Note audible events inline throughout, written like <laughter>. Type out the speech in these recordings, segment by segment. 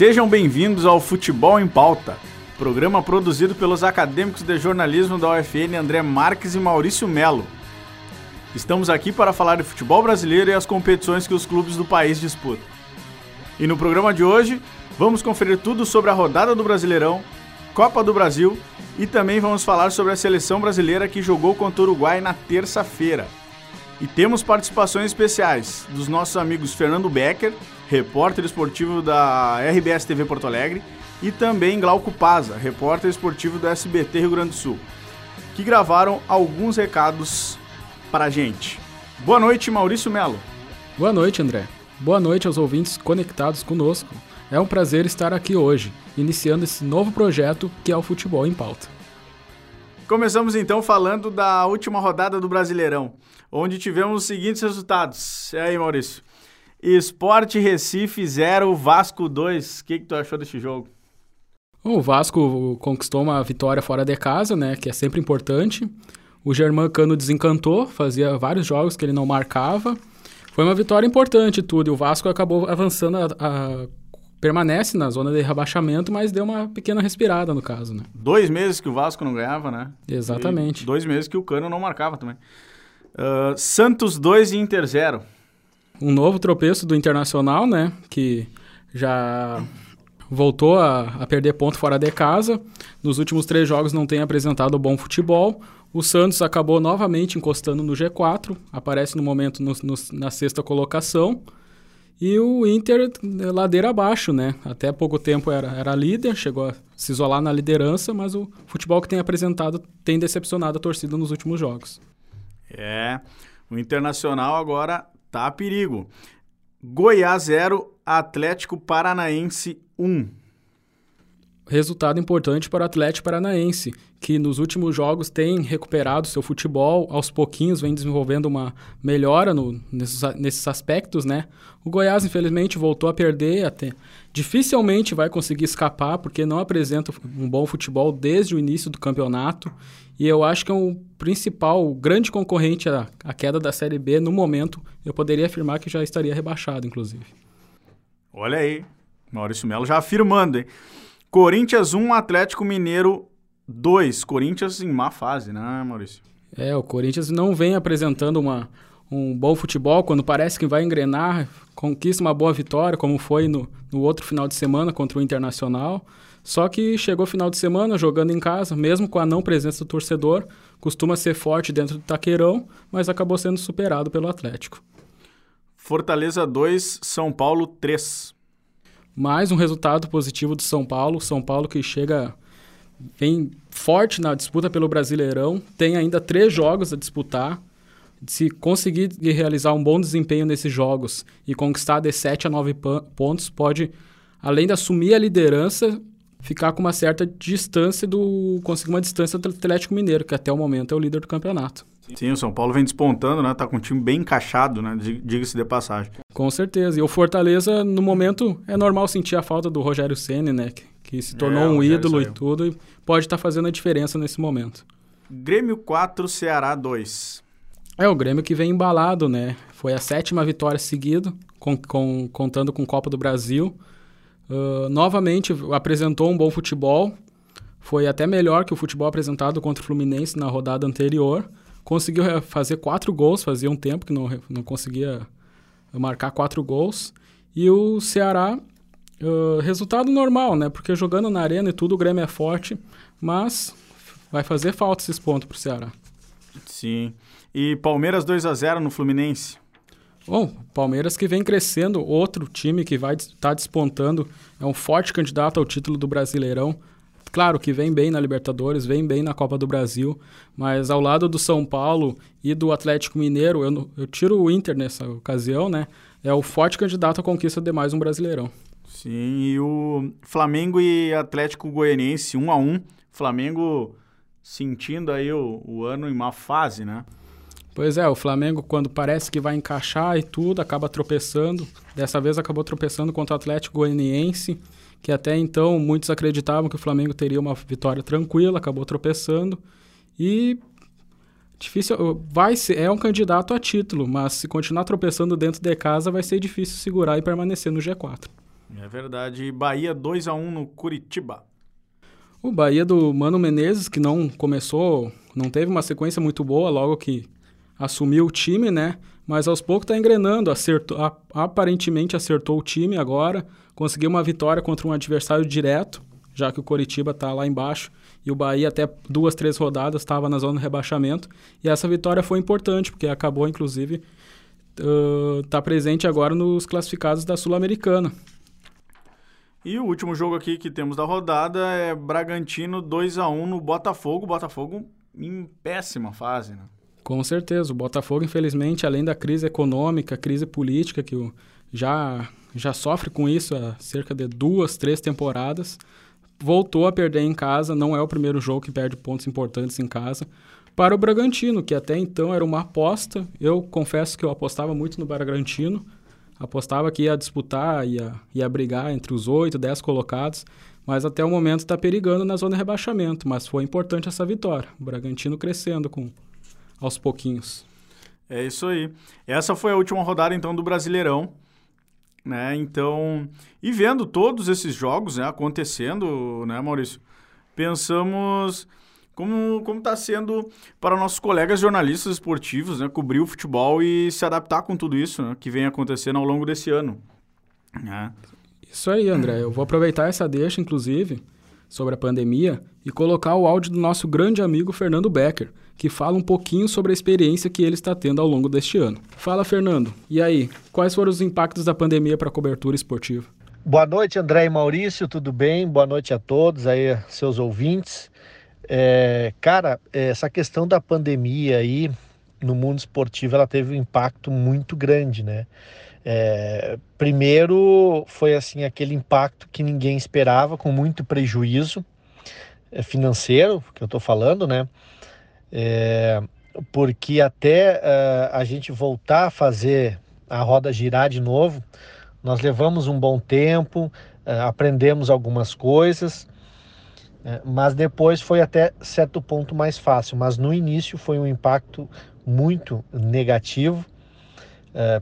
Sejam bem-vindos ao Futebol em Pauta, programa produzido pelos acadêmicos de jornalismo da UFN André Marques e Maurício Melo. Estamos aqui para falar de futebol brasileiro e as competições que os clubes do país disputam. E no programa de hoje, vamos conferir tudo sobre a rodada do Brasileirão, Copa do Brasil e também vamos falar sobre a seleção brasileira que jogou contra o Uruguai na terça-feira. E temos participações especiais dos nossos amigos Fernando Becker, repórter esportivo da RBS TV Porto Alegre, e também Glauco Paza, repórter esportivo do SBT Rio Grande do Sul, que gravaram alguns recados para a gente. Boa noite, Maurício Melo. Boa noite, André. Boa noite aos ouvintes conectados conosco. É um prazer estar aqui hoje, iniciando esse novo projeto que é o Futebol em Pauta. Começamos então falando da última rodada do Brasileirão, onde tivemos os seguintes resultados. E aí, Maurício? Esporte Recife 0, Vasco 2. O que, que tu achou desse jogo? O Vasco conquistou uma vitória fora de casa, né, que é sempre importante. O Germán Cano desencantou, fazia vários jogos que ele não marcava. Foi uma vitória importante tudo, e o Vasco acabou avançando a, a permanece na zona de rebaixamento, mas deu uma pequena respirada no caso, né? Dois meses que o Vasco não ganhava, né? Exatamente. E dois meses que o Cano não marcava também. Uh, Santos 2 e Inter 0. Um novo tropeço do Internacional, né? Que já voltou a, a, perder ponto fora de casa. Nos últimos três jogos não tem apresentado bom futebol. O Santos acabou novamente encostando no G4, aparece no momento no, no, na sexta colocação. E o Inter, ladeira abaixo, né? Até pouco tempo era, era líder, chegou a se isolar na liderança, mas o futebol que tem apresentado tem decepcionado a torcida nos últimos jogos. É, o Internacional agora tá perigo. Goiás 0, Atlético Paranaense 1. Resultado importante para o Atlético Paranaense, que nos últimos jogos tem recuperado seu futebol, aos pouquinhos vem desenvolvendo uma melhora no, nesses, nesses aspectos, né? O Goiás, infelizmente, voltou a perder até. Dificilmente vai conseguir escapar, porque não apresenta um bom futebol desde o início do campeonato. E eu acho que é o principal, grande concorrente à, à queda da Série B, no momento, eu poderia afirmar que já estaria rebaixado, inclusive. Olha aí, Maurício Melo já afirmando, hein? Corinthians 1, Atlético Mineiro 2. Corinthians em má fase, né, Maurício? É, o Corinthians não vem apresentando uma, um bom futebol quando parece que vai engrenar, conquista uma boa vitória, como foi no, no outro final de semana contra o Internacional. Só que chegou final de semana jogando em casa, mesmo com a não presença do torcedor, costuma ser forte dentro do taqueirão, mas acabou sendo superado pelo Atlético. Fortaleza 2, São Paulo 3. Mais um resultado positivo do São Paulo. São Paulo que chega vem forte na disputa pelo Brasileirão, tem ainda três jogos a disputar. Se conseguir realizar um bom desempenho nesses jogos e conquistar de 7 a 9 pontos, pode, além de assumir a liderança, ficar com uma certa distância do. conseguir uma distância do Atlético Mineiro, que até o momento é o líder do campeonato. Sim, o São Paulo vem despontando, né? Tá com um time bem encaixado, né? Diga-se de passagem. Com certeza. E o Fortaleza, no momento, é normal sentir a falta do Rogério Ceni, né? Que, se tornou é, um ídolo e tudo, e pode estar tá fazendo a diferença nesse momento. Grêmio 4, Ceará 2. É, o Grêmio que vem embalado, né? Foi a sétima vitória seguida, com, com, contando com Copa do Brasil. Uh, novamente apresentou um bom futebol. Foi até melhor que o futebol apresentado contra o Fluminense na rodada anterior. Conseguiu fazer quatro gols, fazia um tempo que não, não conseguia marcar quatro gols. E o Ceará, uh, resultado normal, né? Porque jogando na arena e tudo, o Grêmio é forte, mas vai fazer falta esses pontos pro Ceará. Sim. E Palmeiras 2 a 0 no Fluminense. Bom, Palmeiras que vem crescendo, outro time que vai estar tá despontando, é um forte candidato ao título do Brasileirão. Claro que vem bem na Libertadores, vem bem na Copa do Brasil, mas ao lado do São Paulo e do Atlético Mineiro, eu, eu tiro o Inter nessa ocasião, né? É o forte candidato à conquista de mais um Brasileirão. Sim, e o Flamengo e Atlético Goianiense, um a um. Flamengo sentindo aí o, o ano em má fase, né? Pois é, o Flamengo, quando parece que vai encaixar e tudo, acaba tropeçando. Dessa vez acabou tropeçando contra o Atlético Goianiense, que até então muitos acreditavam que o Flamengo teria uma vitória tranquila, acabou tropeçando. E difícil, vai ser, é um candidato a título, mas se continuar tropeçando dentro de casa, vai ser difícil segurar e permanecer no G4. É verdade. Bahia 2 a 1 no Curitiba. O Bahia do Mano Menezes, que não começou, não teve uma sequência muito boa logo que assumiu o time, né? Mas aos poucos está engrenando, acertou, aparentemente acertou o time agora, conseguiu uma vitória contra um adversário direto, já que o Coritiba está lá embaixo e o Bahia até duas, três rodadas estava na zona de rebaixamento. E essa vitória foi importante, porque acabou, inclusive, uh, tá presente agora nos classificados da Sul-Americana. E o último jogo aqui que temos da rodada é Bragantino 2 a 1 no Botafogo. Botafogo em péssima fase, né? Com certeza. O Botafogo, infelizmente, além da crise econômica, crise política, que já, já sofre com isso há cerca de duas, três temporadas, voltou a perder em casa. Não é o primeiro jogo que perde pontos importantes em casa. Para o Bragantino, que até então era uma aposta. Eu confesso que eu apostava muito no Bragantino. Apostava que ia disputar, ia, ia brigar entre os oito, dez colocados. Mas até o momento está perigando na zona de rebaixamento. Mas foi importante essa vitória. O Bragantino crescendo com aos pouquinhos. É isso aí. Essa foi a última rodada então do Brasileirão, né? Então, e vendo todos esses jogos, né, acontecendo, né, Maurício? Pensamos como como está sendo para nossos colegas jornalistas esportivos, né, cobrir o futebol e se adaptar com tudo isso, né, que vem acontecendo ao longo desse ano. Né? Isso aí, André. Eu vou aproveitar essa deixa, inclusive, sobre a pandemia e colocar o áudio do nosso grande amigo Fernando Becker, que fala um pouquinho sobre a experiência que ele está tendo ao longo deste ano. Fala, Fernando. E aí, quais foram os impactos da pandemia para a cobertura esportiva? Boa noite, André e Maurício, tudo bem? Boa noite a todos aí, seus ouvintes. É, cara, essa questão da pandemia aí no mundo esportivo, ela teve um impacto muito grande, né? É, primeiro foi assim aquele impacto que ninguém esperava, com muito prejuízo é, financeiro, que eu estou falando, né? É, porque até uh, a gente voltar a fazer a roda girar de novo, nós levamos um bom tempo, uh, aprendemos algumas coisas, uh, mas depois foi até certo ponto mais fácil. Mas no início foi um impacto muito negativo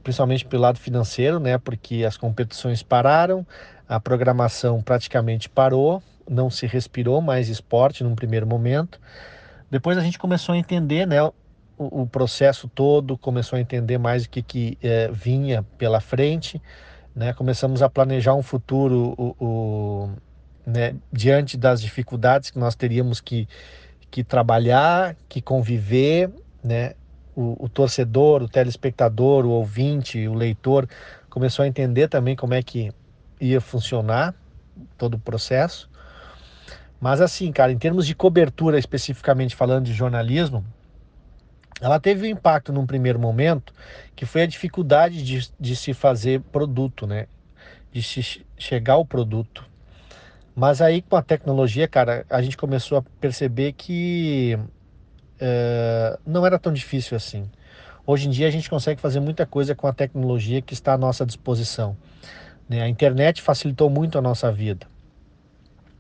principalmente pelo lado financeiro, né? Porque as competições pararam, a programação praticamente parou, não se respirou mais esporte num primeiro momento. Depois a gente começou a entender, né? O, o processo todo, começou a entender mais o que, que é, vinha pela frente, né? Começamos a planejar um futuro o, o né? diante das dificuldades que nós teríamos que, que trabalhar, que conviver, né? o, o, torcedor, o telespectador, o ouvinte, o leitor começou a entender também como é que ia funcionar todo o processo. Mas assim, cara, em termos de cobertura, especificamente falando de jornalismo, ela teve um impacto num primeiro momento, que foi a dificuldade de, de se fazer produto, né? De se chegar ao produto. Mas aí com a tecnologia, cara, a gente começou a perceber que é, não era tão difícil assim. Hoje em dia a gente consegue fazer muita coisa com a tecnologia que está à nossa disposição. Né? A internet facilitou muito a nossa vida.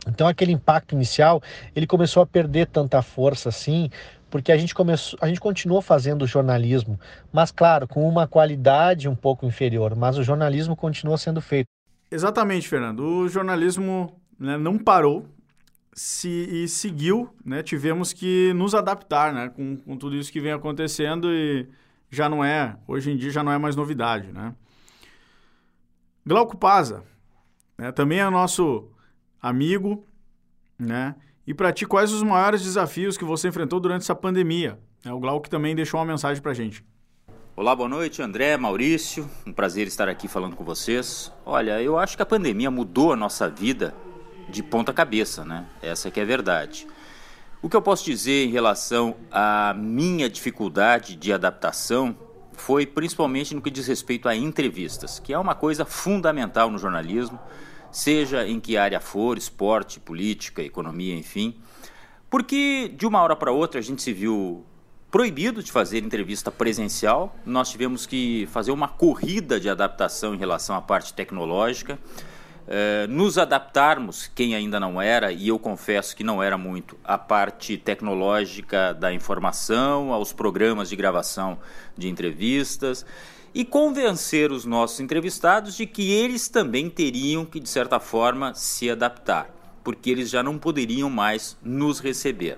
Então aquele impacto inicial, ele começou a perder tanta força assim, porque a gente começou, a gente continuou fazendo jornalismo, mas claro, com uma qualidade um pouco inferior, mas o jornalismo continuou sendo feito. Exatamente, Fernando. O jornalismo né, não parou, se, e seguiu, né? Tivemos que nos adaptar, né? Com, com tudo isso que vem acontecendo e já não é, hoje em dia já não é mais novidade, né? Glauco Paza, né? Também é nosso amigo, né? E para ti, quais os maiores desafios que você enfrentou durante essa pandemia? É, o Glauco também deixou uma mensagem para gente. Olá, boa noite, André, Maurício. Um prazer estar aqui falando com vocês. Olha, eu acho que a pandemia mudou a nossa vida de ponta cabeça, né? Essa que é a verdade. O que eu posso dizer em relação à minha dificuldade de adaptação foi principalmente no que diz respeito a entrevistas, que é uma coisa fundamental no jornalismo, seja em que área for, esporte, política, economia, enfim. Porque de uma hora para outra a gente se viu proibido de fazer entrevista presencial, nós tivemos que fazer uma corrida de adaptação em relação à parte tecnológica. Eh, nos adaptarmos, quem ainda não era, e eu confesso que não era muito, a parte tecnológica da informação, aos programas de gravação de entrevistas. E convencer os nossos entrevistados de que eles também teriam que, de certa forma, se adaptar, porque eles já não poderiam mais nos receber.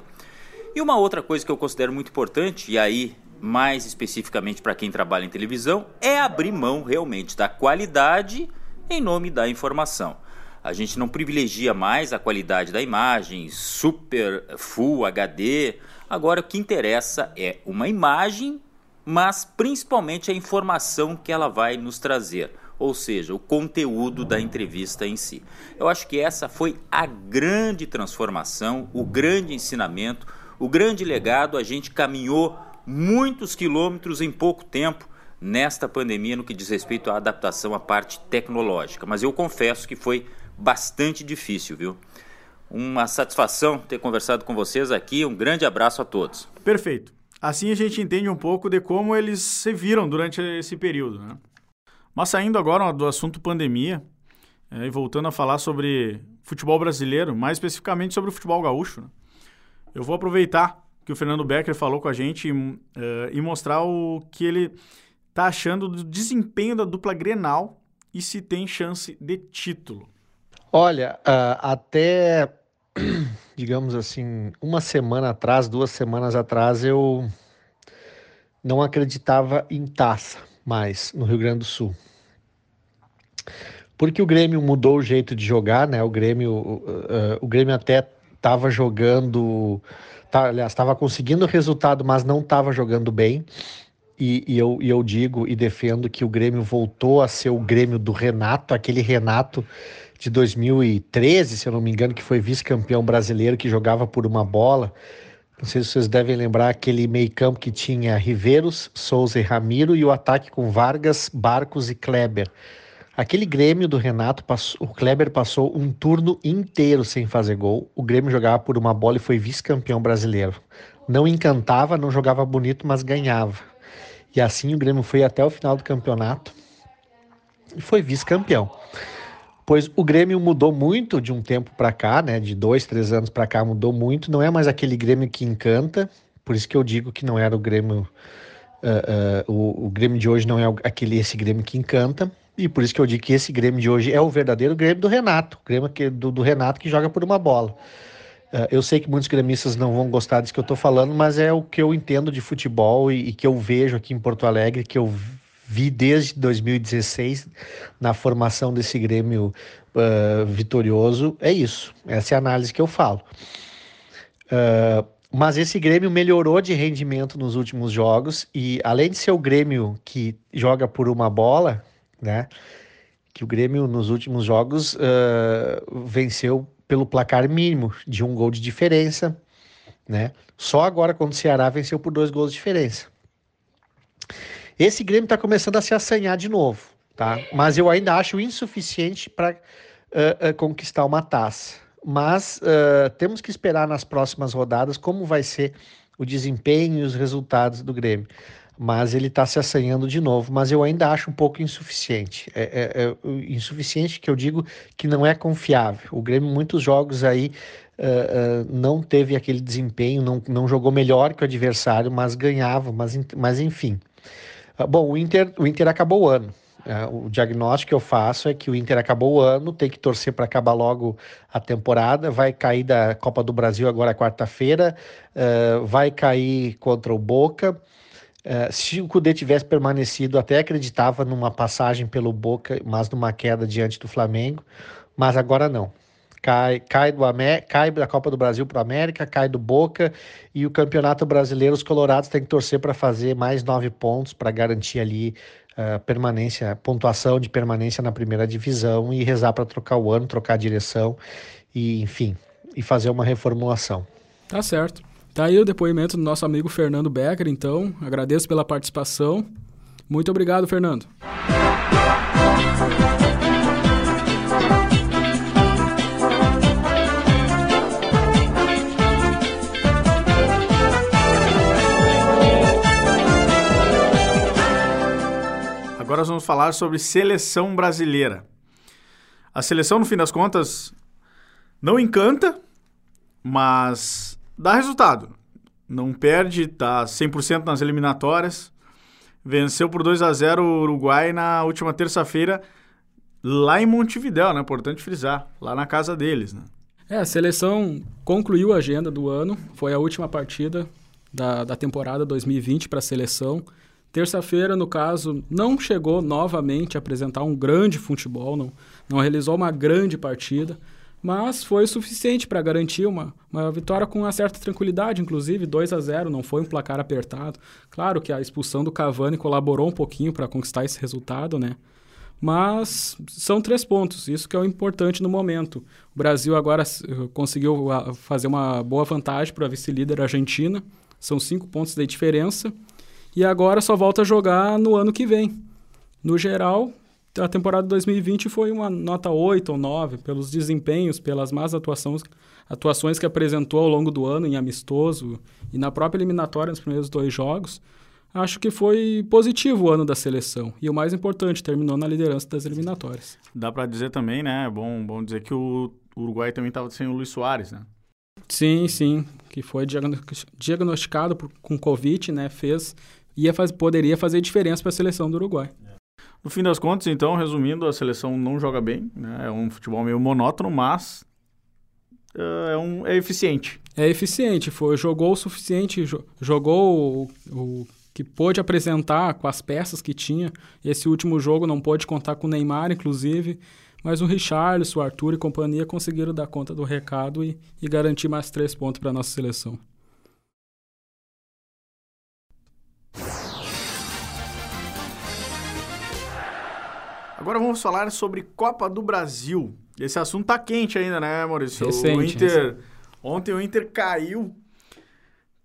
E uma outra coisa que eu considero muito importante, e aí mais especificamente para quem trabalha em televisão, é abrir mão realmente da qualidade em nome da informação. A gente não privilegia mais a qualidade da imagem, super full HD. Agora o que interessa é uma imagem, mas principalmente a informação que ela vai nos trazer, ou seja, o conteúdo da entrevista em si. Eu acho que essa foi a grande transformação, o grande ensinamento, o grande legado. A gente caminhou muitos quilômetros em pouco tempo nesta pandemia no que diz respeito à adaptação à parte tecnológica. Mas eu confesso que foi bastante difícil, viu? Uma satisfação ter conversado com vocês aqui. Um grande abraço a todos. Perfeito. Assim a gente entende um pouco de como eles se viram durante esse período. Né? Mas saindo agora do assunto pandemia é, e voltando a falar sobre futebol brasileiro, mais especificamente sobre o futebol gaúcho, né? eu vou aproveitar que o Fernando Becker falou com a gente e, uh, e mostrar o que ele está achando do desempenho da dupla Grenal e se tem chance de título. Olha, uh, até, <clears throat> digamos assim, uma semana atrás, duas semanas atrás, eu não acreditava em taça mais no Rio Grande do Sul. Porque o Grêmio mudou o jeito de jogar, né? O Grêmio, uh, o Grêmio até estava jogando, tá, aliás, estava conseguindo resultado, mas não estava jogando bem. E, e, eu, e eu digo e defendo que o Grêmio voltou a ser o Grêmio do Renato, aquele Renato de 2013, se eu não me engano, que foi vice-campeão brasileiro, que jogava por uma bola. Não sei se vocês devem lembrar aquele meio-campo que tinha Riveiros, Souza e Ramiro e o ataque com Vargas, Barcos e Kleber. Aquele Grêmio do Renato, passou, o Kleber passou um turno inteiro sem fazer gol. O Grêmio jogava por uma bola e foi vice-campeão brasileiro. Não encantava, não jogava bonito, mas ganhava. E assim o Grêmio foi até o final do campeonato e foi vice-campeão. Pois o Grêmio mudou muito de um tempo para cá, né? De dois, três anos para cá mudou muito. Não é mais aquele Grêmio que encanta. Por isso que eu digo que não era o Grêmio. Uh, uh, o, o, Grêmio de hoje não é aquele esse Grêmio que encanta. E por isso que eu digo que esse Grêmio de hoje é o verdadeiro Grêmio do Renato. O Grêmio que, do, do Renato que joga por uma bola. Uh, eu sei que muitos gremistas não vão gostar disso que eu estou falando, mas é o que eu entendo de futebol e, e, que eu vejo aqui em Porto Alegre, que eu vi desde 2016 na formação desse Grêmio uh, vitorioso. É isso. Essa é a análise que eu falo. Uh, mas esse Grêmio melhorou de rendimento nos últimos jogos e além de ser o Grêmio que joga por uma bola, né? Que o Grêmio nos últimos jogos venceu pelo placar mínimo de um gol de diferença, né? Só agora quando o Ceará venceu por dois gols de diferença. Esse Grêmio está começando a se assanhar de novo, tá? Mas eu ainda acho insuficiente para uh, uh, conquistar uma taça. Mas uh, temos que esperar nas próximas rodadas como vai ser o desempenho e os resultados do Grêmio mas ele está se assanhando de novo. Mas eu ainda acho um pouco insuficiente. É, é, é, insuficiente que eu digo que não é confiável. O Grêmio, muitos jogos aí, uh, uh, não teve aquele desempenho, não, não jogou melhor que o adversário, mas ganhava. Mas, mas enfim. Uh, bom, o Inter, o Inter acabou o ano. o diagnóstico que eu faço é que o Inter acabou o ano, tem que torcer para acabar logo a temporada. Vai cair da Copa do Brasil agora quarta-feira, vai cair contra o Boca. Uh, se o Cudê tivesse permanecido, até acreditava numa passagem pelo Boca, mas numa queda diante do Flamengo, mas agora não. Cai, cai, do Amé cai da Copa do Brasil para o América, cai do Boca e o Campeonato Brasileiro, os Colorados têm que torcer para fazer mais nove pontos para garantir ali uh, permanência, pontuação de permanência na primeira divisão e rezar para trocar o ano, trocar a direção e, enfim, e fazer uma reformulação. Tá certo. Tá aí o depoimento do nosso amigo Fernando Becker, então. Agradeço pela participação. Muito obrigado, Fernando. Agora vamos falar sobre seleção brasileira. A seleção, no fim das contas, não encanta, mas dá resultado. Não perde, tá 100% nas eliminatórias. venceu por 2 a 0 o Uruguai na última terça-feira lá em Montevidéu, né? Importante frisar, lá na casa deles, né? É, a seleção concluiu a agenda do ano, foi a última partida da, da temporada 2020 para a seleção. Terça-feira, no caso, não chegou novamente a apresentar um grande futebol, não, não realizou uma grande partida, mas foi suficiente para garantir uma, uma vitória com uma certa tranquilidade, inclusive 2 a 0 não foi um placar apertado. Claro que a expulsão do Cavani colaborou um pouquinho para conquistar esse resultado, né? Mas são três pontos, isso que é o importante no momento. O Brasil agora eh, conseguiu ah, fazer uma boa vantagem para a vice-líder Argentina, são cinco pontos de diferença, e agora só volta a jogar no ano que vem. No geral, a temporada 2020 foi uma nota 8 ou 9, pelos desempenhos, pelas más atuações, atuações que apresentou ao longo do ano em amistoso e na própria eliminatória nos primeiros dois jogos acho que foi positivo o ano da seleção. E o mais importante, terminou na liderança das eliminatórias. Dá para dizer também, né? É bom, bom dizer que o Uruguai também estava sem o Luiz Soares, né? Sim, sim, que foi diagnosticado por, com Covid, né? Fez, ia faz, poderia fazer diferença para a seleção do Uruguai. No fim das contas, então, resumindo, a seleção não joga bem, né? É um futebol meio monótono, mas uh, é, um, é eficiente. É eficiente, foi, jogou o suficiente, jogou o, o que pôde apresentar com as peças que tinha. Esse último jogo não pôde contar com o Neymar, inclusive, mas o Richarlison, o Arthur e companhia conseguiram dar conta do recado e, e garantir mais três pontos para a nossa seleção. Agora vamos falar sobre Copa do Brasil. Esse assunto tá quente ainda, né, Maurício? Recente, o Inter. Ontem o Inter caiu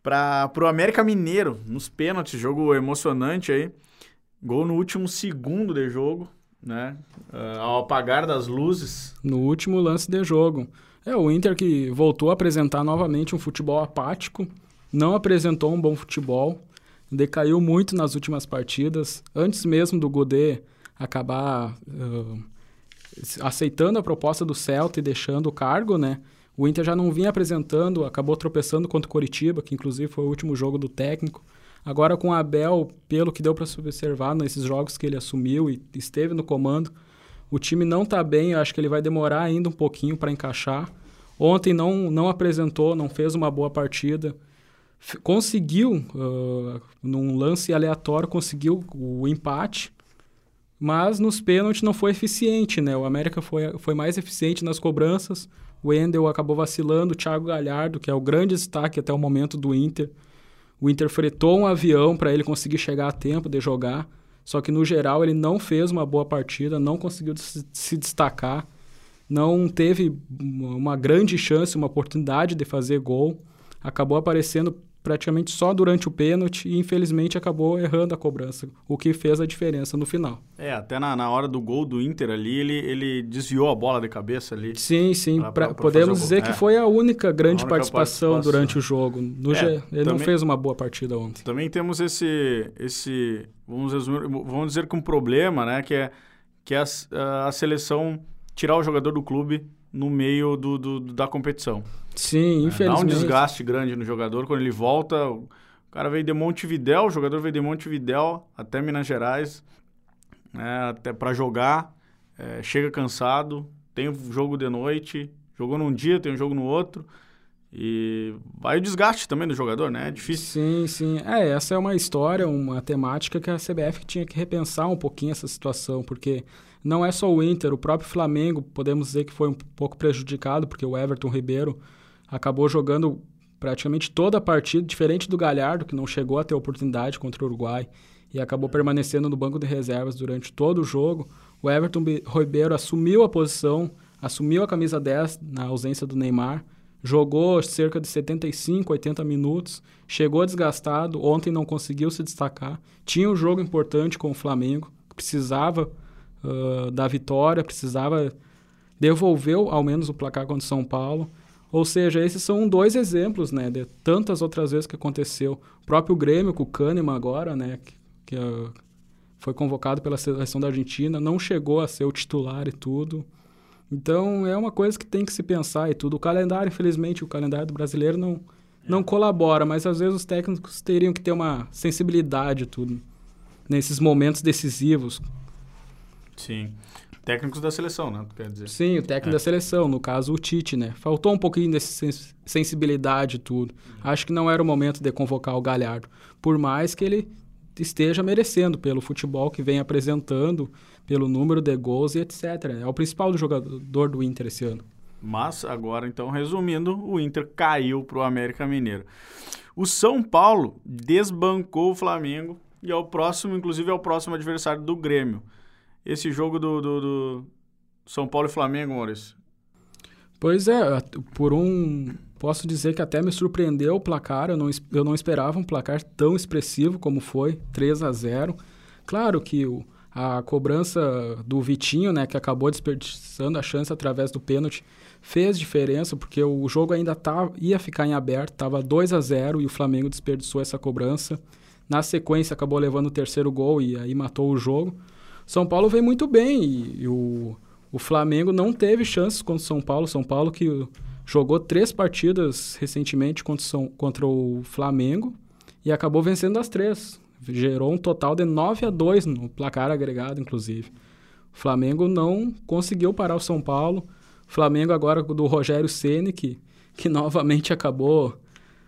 para o América Mineiro nos pênaltis, jogo emocionante aí. Gol no último segundo de jogo, né? Uh, ao apagar das luzes. No último lance de jogo. É, o Inter que voltou a apresentar novamente um futebol apático, não apresentou um bom futebol, decaiu muito nas últimas partidas, antes mesmo do Godê acabar uh, aceitando a proposta do Celta e deixando o cargo, né? O Inter já não vinha apresentando, acabou tropeçando contra o Coritiba, que inclusive foi o último jogo do técnico. Agora com o Abel, pelo que deu para se observar nesses jogos que ele assumiu e esteve no comando, o time não está bem, eu acho que ele vai demorar ainda um pouquinho para encaixar. Ontem não, não apresentou, não fez uma boa partida. F conseguiu, uh, num lance aleatório, conseguiu o empate, mas nos pênaltis não foi eficiente, né? O América foi, foi mais eficiente nas cobranças, o Endel acabou vacilando, o Thiago Galhardo, que é o grande destaque até o momento do Inter. O Inter fretou um avião para ele conseguir chegar a tempo de jogar, só que no geral ele não fez uma boa partida, não conseguiu se destacar, não teve uma grande chance, uma oportunidade de fazer gol. Acabou aparecendo praticamente só durante o pênalti e infelizmente acabou errando a cobrança, o que fez a diferença no final. É, até na, na hora do gol do Inter ali, ele, ele desviou a bola de cabeça ali. Sim, sim, pra, pra, pra podemos dizer que é. foi a única grande a participação, participação, durante o jogo. No é, ele também, não fez uma boa partida ontem. Também temos esse, esse vamos, resumir, vamos dizer que um problema, né, que é, que é a, a seleção tirar o jogador do clube no meio do, do da competição. Sim, infelizmente. É, dá um desgaste grande no jogador quando ele volta. O cara veio de Montevidéu, o jogador veio de Montevidéu até Minas Gerais, né, até para jogar, é, chega cansado, tem um jogo de noite, jogou num dia, tem um jogo no outro. E vai o desgaste também do jogador, né? É difícil. Sim, sim. É, essa é uma história, uma temática que a CBF tinha que repensar um pouquinho essa situação, porque não é só o Inter, o próprio Flamengo, podemos dizer que foi um pouco prejudicado, porque o Everton Ribeiro acabou jogando praticamente toda a partida, diferente do Galhardo, que não chegou a ter oportunidade contra o Uruguai e acabou permanecendo no banco de reservas durante todo o jogo. O Everton Ribeiro assumiu a posição, assumiu a camisa 10 na ausência do Neymar, jogou cerca de 75, 80 minutos, chegou desgastado, ontem não conseguiu se destacar, tinha um jogo importante com o Flamengo, precisava uh, da vitória, precisava devolver ao menos o placar contra o São Paulo. Ou seja, esses são dois exemplos, né, de tantas outras vezes que aconteceu. O próprio Grêmio com o Kahneman agora, né, que, que uh, foi convocado pela seleção da Argentina, não chegou a ser o titular e tudo. Então é uma coisa que tem que se pensar e tudo. O calendário, infelizmente, o calendário do brasileiro não, não colabora, mas às vezes os técnicos teriam que ter uma sensibilidade e tudo. nesses momentos decisivos. Sim. Técnicos da seleção, né? Quer dizer. Sim, o técnico é. da seleção, no caso o Tite, né? Faltou um pouquinho de sensibilidade e tudo. Uhum. Acho que não era o momento de convocar o Galhardo. Por mais que ele esteja merecendo pelo futebol que vem apresentando, pelo número de gols e etc. É o principal jogador do Inter esse ano. Mas agora, então, resumindo, o Inter caiu para o América Mineiro. O São Paulo desbancou o Flamengo e é o próximo, inclusive, é o próximo adversário do Grêmio esse jogo do, do, do São Paulo e Flamengo, Maurício? Pois é, por um. Posso dizer que até me surpreendeu o placar. Eu não, eu não esperava um placar tão expressivo como foi 3 a 0 Claro que o, a cobrança do Vitinho, né, que acabou desperdiçando a chance através do pênalti, fez diferença, porque o jogo ainda tá, ia ficar em aberto, estava 2 a 0 e o Flamengo desperdiçou essa cobrança. Na sequência, acabou levando o terceiro gol e aí matou o jogo. São Paulo vem muito bem e, e o, o Flamengo não teve chances contra o São Paulo. São Paulo que jogou três partidas recentemente contra, São, contra o Flamengo e acabou vencendo as três. Gerou um total de 9 a 2 no placar agregado, inclusive. O Flamengo não conseguiu parar o São Paulo. O Flamengo agora do Rogério Ceni que, que <laughs> novamente acabou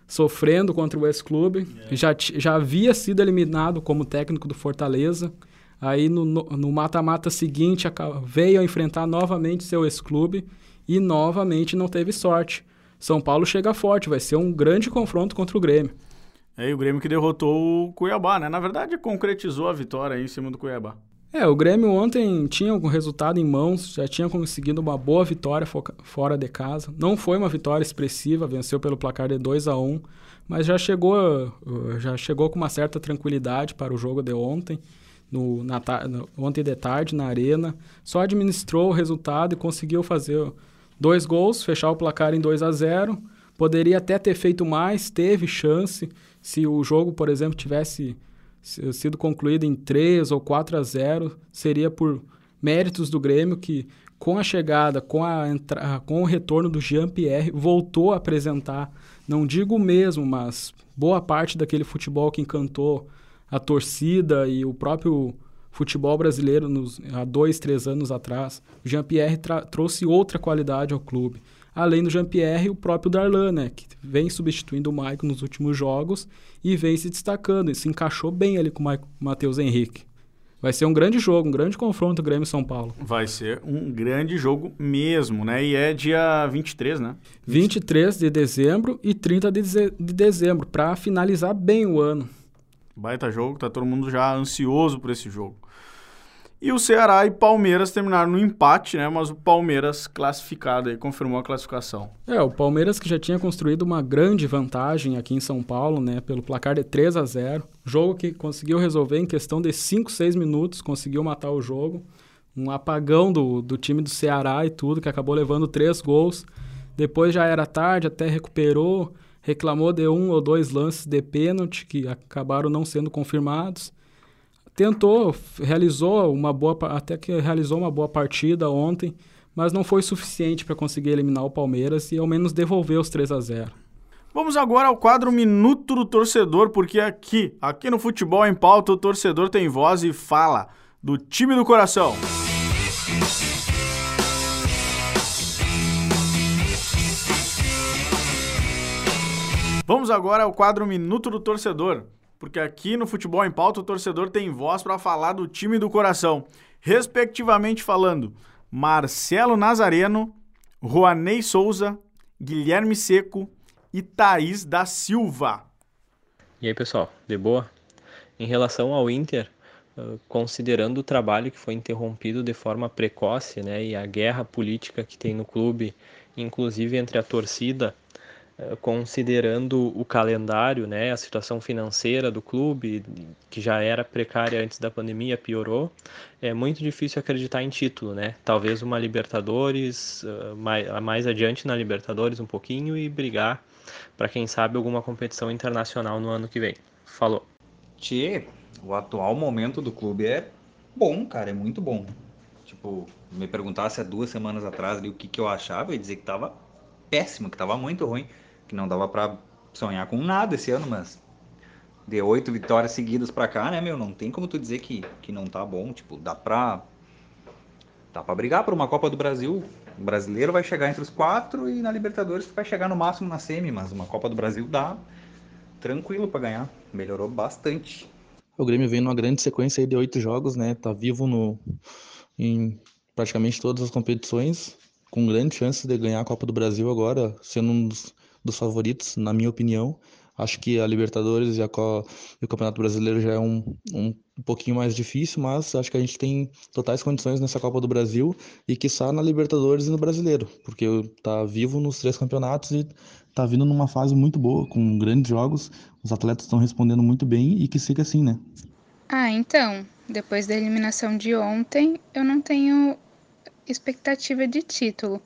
sofrendo contra o ex-clube. Yeah. Já, já havia sido eliminado como técnico do Fortaleza. Aí no mata-mata seguinte veio a enfrentar novamente seu ex-clube e novamente não teve sorte. São Paulo chega forte, vai ser um grande confronto contra o Grêmio. É, e o Grêmio que derrotou o Cuiabá, né? Na verdade, concretizou a vitória em cima do Cuiabá. É, o Grêmio ontem tinha o resultado em mãos, já tinha conseguido uma boa vitória fora de casa. Não foi uma vitória expressiva, venceu pelo placar de 2 a 1 mas já chegou, já chegou com uma certa tranquilidade para o jogo de ontem no, na, no, ontem de tarde na arena, só administrou o resultado e conseguiu fazer dois gols, fechar o placar em 2 a 0 Poderia até ter feito mais, teve chance. Se o jogo, por exemplo, tivesse sido concluído em 3 ou 4 a 0 seria por méritos do Grêmio que com a chegada, com, a com o retorno do Jean-Pierre, voltou a apresentar, não digo o mesmo, mas boa parte daquele futebol que encantou a torcida e o próprio futebol brasileiro nos, há dois, três anos atrás. O Jean-Pierre trouxe outra qualidade ao clube. Além do Jean-Pierre, o próprio Darlan, né, que vem substituindo o Maicon nos últimos jogos e vem se destacando. E se encaixou bem ali com o Matheus Henrique. Vai ser um grande jogo, um grande confronto Grêmio-São Paulo. Vai ser um grande jogo mesmo, né? E é dia 23, né? 23 de dezembro e 30 de, de dezembro, para finalizar bem o ano. Baita jogo, tá todo mundo já ansioso por esse jogo. E o Ceará e Palmeiras terminaram no empate, né? Mas o Palmeiras classificado aí, confirmou a classificação. É, o Palmeiras que já tinha construído uma grande vantagem aqui em São Paulo, né? Pelo placar de 3 a 0 Jogo que conseguiu resolver em questão de 5, 6 minutos, conseguiu matar o jogo. Um apagão do, do time do Ceará e tudo, que acabou levando três gols. Depois já era tarde, até recuperou reclamou de um ou dois lances de pênalti que acabaram não sendo confirmados. Tentou, realizou uma boa, até que realizou uma boa partida ontem, mas não foi suficiente para conseguir eliminar o Palmeiras e ao menos devolver os 3 a 0. Vamos agora ao quadro Minuto do Torcedor, porque aqui, aqui no Futebol em Pauta, o torcedor tem voz e fala do time do coração. Vamos agora ao quadro Minuto do Torcedor, porque aqui no Futebol em Pauta o torcedor tem voz para falar do time do coração, respectivamente falando Marcelo Nazareno, Juanei Souza, Guilherme Seco e Thaís da Silva. E aí, pessoal, de boa? Em relação ao Inter, considerando o trabalho que foi interrompido de forma precoce, né, e a guerra política que tem no clube, inclusive entre a torcida considerando o calendário, né, a situação financeira do clube, que já era precária antes da pandemia, piorou, é muito difícil acreditar em título, né? Talvez uma Libertadores, uh, mais, adiante na Libertadores um pouquinho e brigar para quem sabe alguma competição internacional no ano que vem. Falou. Tchê, o atual momento do clube é bom, cara, é muito bom. Tipo, me perguntasse há duas semanas atrás ali, o que, que eu achava, eu ia dizer que tava péssimo, que tava muito ruim que não dava para sonhar com nada esse ano, mas de oito vitórias seguidas pra cá, né, meu? Não tem como tu dizer que, que não tá bom. Tipo, dá pra. Dá pra brigar por uma Copa do Brasil. O brasileiro vai chegar entre os quatro e na Libertadores vai chegar no máximo na semi, mas uma Copa do Brasil dá tranquilo para ganhar. Melhorou bastante. O Grêmio vem numa grande sequência de oito jogos, né? Tá vivo no, em praticamente todas as competições, com grande chance de ganhar a Copa do Brasil agora, sendo um dos, dos favoritos, na minha opinião. Acho que a Libertadores e, a, e o Campeonato Brasileiro já é um, um, um, pouquinho mais difícil, mas acho que a gente tem totais condições nessa Copa do Brasil e que está na Libertadores e no Brasileiro, porque tá vivo nos três campeonatos e tá vindo numa fase muito boa, com grandes jogos, os atletas estão respondendo muito bem e que siga assim, né? Ah, então, depois da eliminação de ontem, eu não tenho expectativa de título,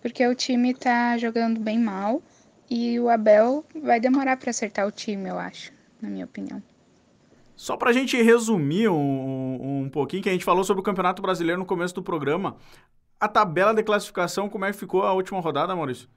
porque o time tá jogando bem mal e o Abel vai demorar para acertar o time, eu acho, na minha opinião. Só para a gente resumir um, um pouquinho, que a gente falou sobre o Campeonato Brasileiro no começo do programa, a tabela de classificação, como é que ficou a última rodada, Maurício?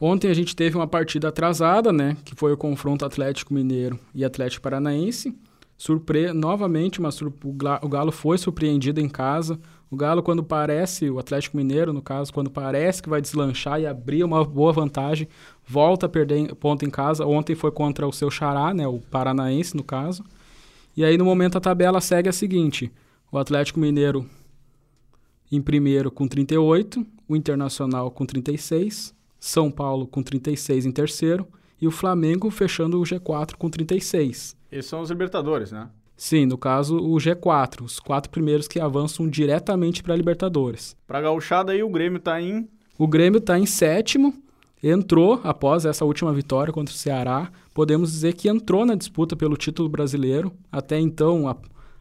Ontem a gente teve uma partida atrasada, né? Que foi o confronto Atlético Mineiro e Atlético Paranaense. Surpre... Novamente, uma sur... o Galo foi surpreendido em casa. O Galo, quando parece, o Atlético Mineiro, no caso, quando parece que vai deslanchar e abrir uma boa vantagem, volta a perder ponto em casa. Ontem foi contra o seu Xará, né, o Paranaense, no caso. E aí, no momento, a tabela segue a seguinte: o Atlético Mineiro em primeiro com 38, o Internacional com 36, São Paulo com 36 em terceiro e o Flamengo fechando o G4 com 36. Esses são os Libertadores, né? Sim, no caso o G4, os quatro primeiros que avançam diretamente para a Libertadores. Para a gauchada aí o Grêmio está em... O Grêmio está em sétimo, entrou após essa última vitória contra o Ceará. Podemos dizer que entrou na disputa pelo título brasileiro. Até então, a,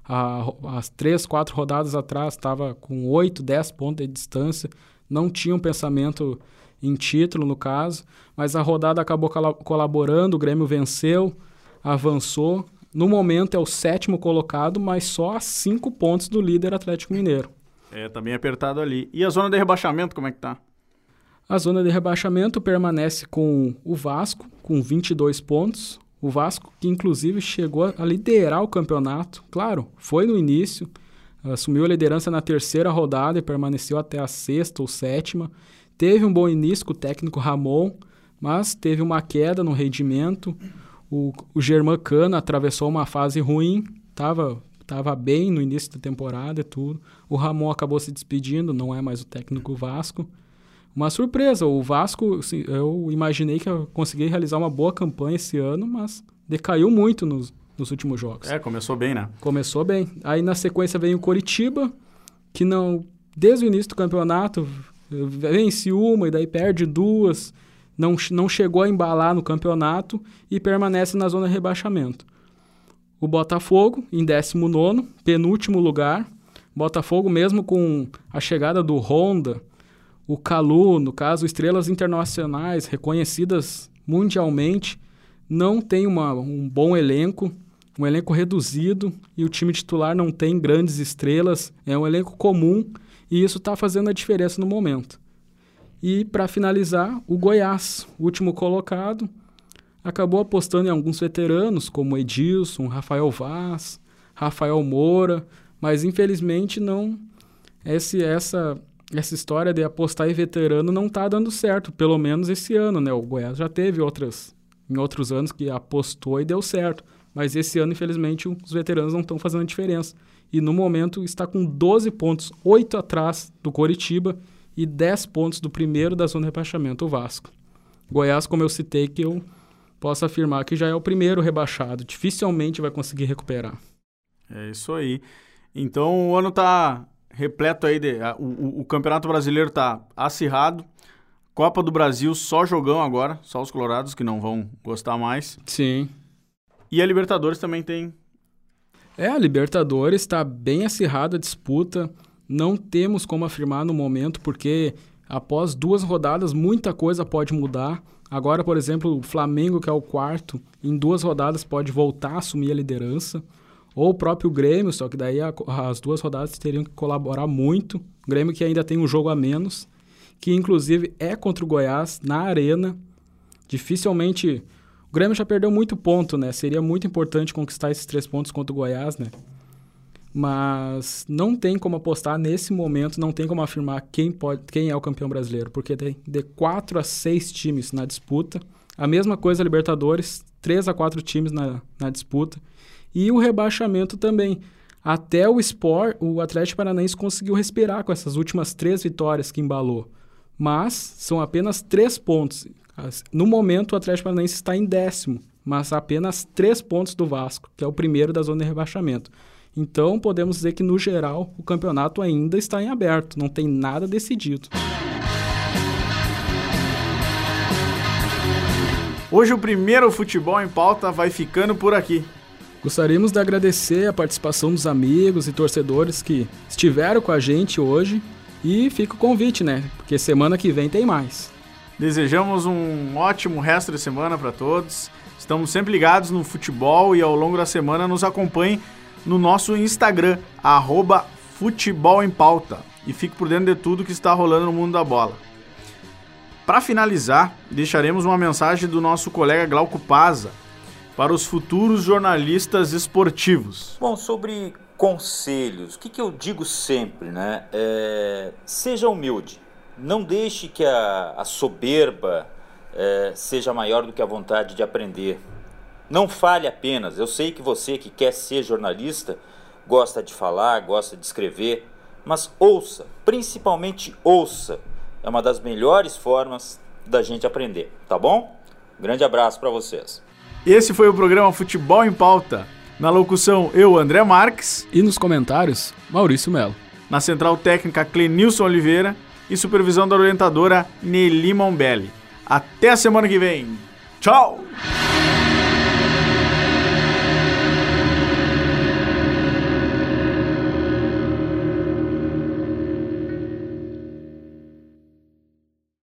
a, as três, quatro rodadas atrás, estava com oito, dez pontos de distância. Não tinha um pensamento em título, no caso. Mas a rodada acabou colaborando, o Grêmio venceu, avançou no momento é o sétimo colocado, mas só a cinco pontos do líder Atlético Mineiro. É, tá bem apertado ali. E a zona de rebaixamento, como é que tá? A zona de rebaixamento permanece com o Vasco, com 22 pontos. O Vasco, que inclusive chegou a liderar o campeonato, claro, foi no início, assumiu a liderança na terceira rodada e permaneceu até a sexta ou sétima. Teve um bom início com o técnico Ramon, mas teve uma queda no rendimento. O, o Germán Cana atravessou uma fase ruim, estava tava bem no início da temporada e tudo. O Ramon acabou se despedindo, não é mais o técnico Vasco. Uma surpresa, o Vasco, assim, eu imaginei que eu conseguia realizar uma boa campanha esse ano, mas decaiu muito nos, nos últimos jogos. É, começou bem, né? Começou bem. Aí na sequência vem o Coritiba, que não desde o início do campeonato vence uma e daí perde duas não, não chegou a embalar no campeonato e permanece na zona de rebaixamento. O Botafogo, em 19, penúltimo lugar. Botafogo, mesmo com a chegada do Honda, o Calu, no caso, estrelas internacionais reconhecidas mundialmente, não tem uma, um bom elenco, um elenco reduzido e o time titular não tem grandes estrelas, é um elenco comum e isso está fazendo a diferença no momento. E para finalizar, o Goiás, último colocado, acabou apostando em alguns veteranos como Edilson, Rafael Vaz, Rafael Moura, mas infelizmente não esse essa essa história de apostar em veterano não está dando certo, pelo menos esse ano, né? O Goiás já teve outras em outros anos que apostou e deu certo, mas esse ano infelizmente os veteranos não estão fazendo a diferença. E no momento está com 12 pontos, 8 atrás do Coritiba e 10 pontos do primeiro da zona de rebaixamento, o Vasco. Goiás, como eu citei, que eu posso afirmar que já é o primeiro rebaixado, dificilmente vai conseguir recuperar. É isso aí. Então o ano está repleto aí de. A, o, o, Campeonato Brasileiro está acirrado. Copa do Brasil, só jogão agora, só os colorados que não vão gostar mais. Sim. E a Libertadores também tem. É, a Libertadores está bem acirrada a disputa. Não temos como afirmar no momento, porque após duas rodadas muita coisa pode mudar. Agora, por exemplo, o Flamengo, que é o quarto, em duas rodadas pode voltar a assumir a liderança. Ou o próprio Grêmio, só que daí a, as duas rodadas teriam que colaborar muito. O Grêmio que ainda tem um jogo a menos, que inclusive é contra o Goiás na Arena. Dificilmente o Grêmio já perdeu muito ponto, né? Seria muito importante conquistar esses três pontos contra o Goiás, né? Mas não tem como apostar nesse momento, não tem como afirmar quem, pode, quem é o campeão brasileiro, porque tem de quatro a seis times na disputa. A mesma coisa Libertadores, três a quatro times na, na disputa. E o rebaixamento também. Até o Sport, o Atlético Paranaense conseguiu respirar com essas últimas três vitórias que embalou. Mas são apenas três pontos. No momento, o Atlético Paranaense está em décimo, mas apenas três pontos do Vasco, que é o primeiro da zona de rebaixamento. Então, podemos dizer que, no geral, o campeonato ainda está em aberto, não tem nada decidido. Hoje, o primeiro futebol em pauta vai ficando por aqui. Gostaríamos de agradecer a participação dos amigos e torcedores que estiveram com a gente hoje e fica o convite, né? Porque semana que vem tem mais. Desejamos um ótimo resto de semana para todos. Estamos sempre ligados no futebol e ao longo da semana nos acompanhe no nosso Instagram, arroba Futebol em Pauta. E fique por dentro de tudo que está rolando no mundo da bola. Para finalizar, deixaremos uma mensagem do nosso colega Glauco Paza, para os futuros jornalistas esportivos? Bom, sobre conselhos, o que, que eu digo sempre, né? É, seja humilde, não deixe que a, a soberba é, seja maior do que a vontade de aprender. Não fale apenas. Eu sei que você que quer ser jornalista gosta de falar, gosta de escrever, mas ouça, principalmente ouça. É uma das melhores formas da gente aprender, tá bom? Grande abraço para vocês. Esse foi o programa Futebol em Pauta. Na locução, eu, André Marques. E nos comentários, Maurício Melo. Na central técnica, Clenilson Oliveira. E supervisão da orientadora, Nelly Mombelli. Até a semana que vem. Tchau!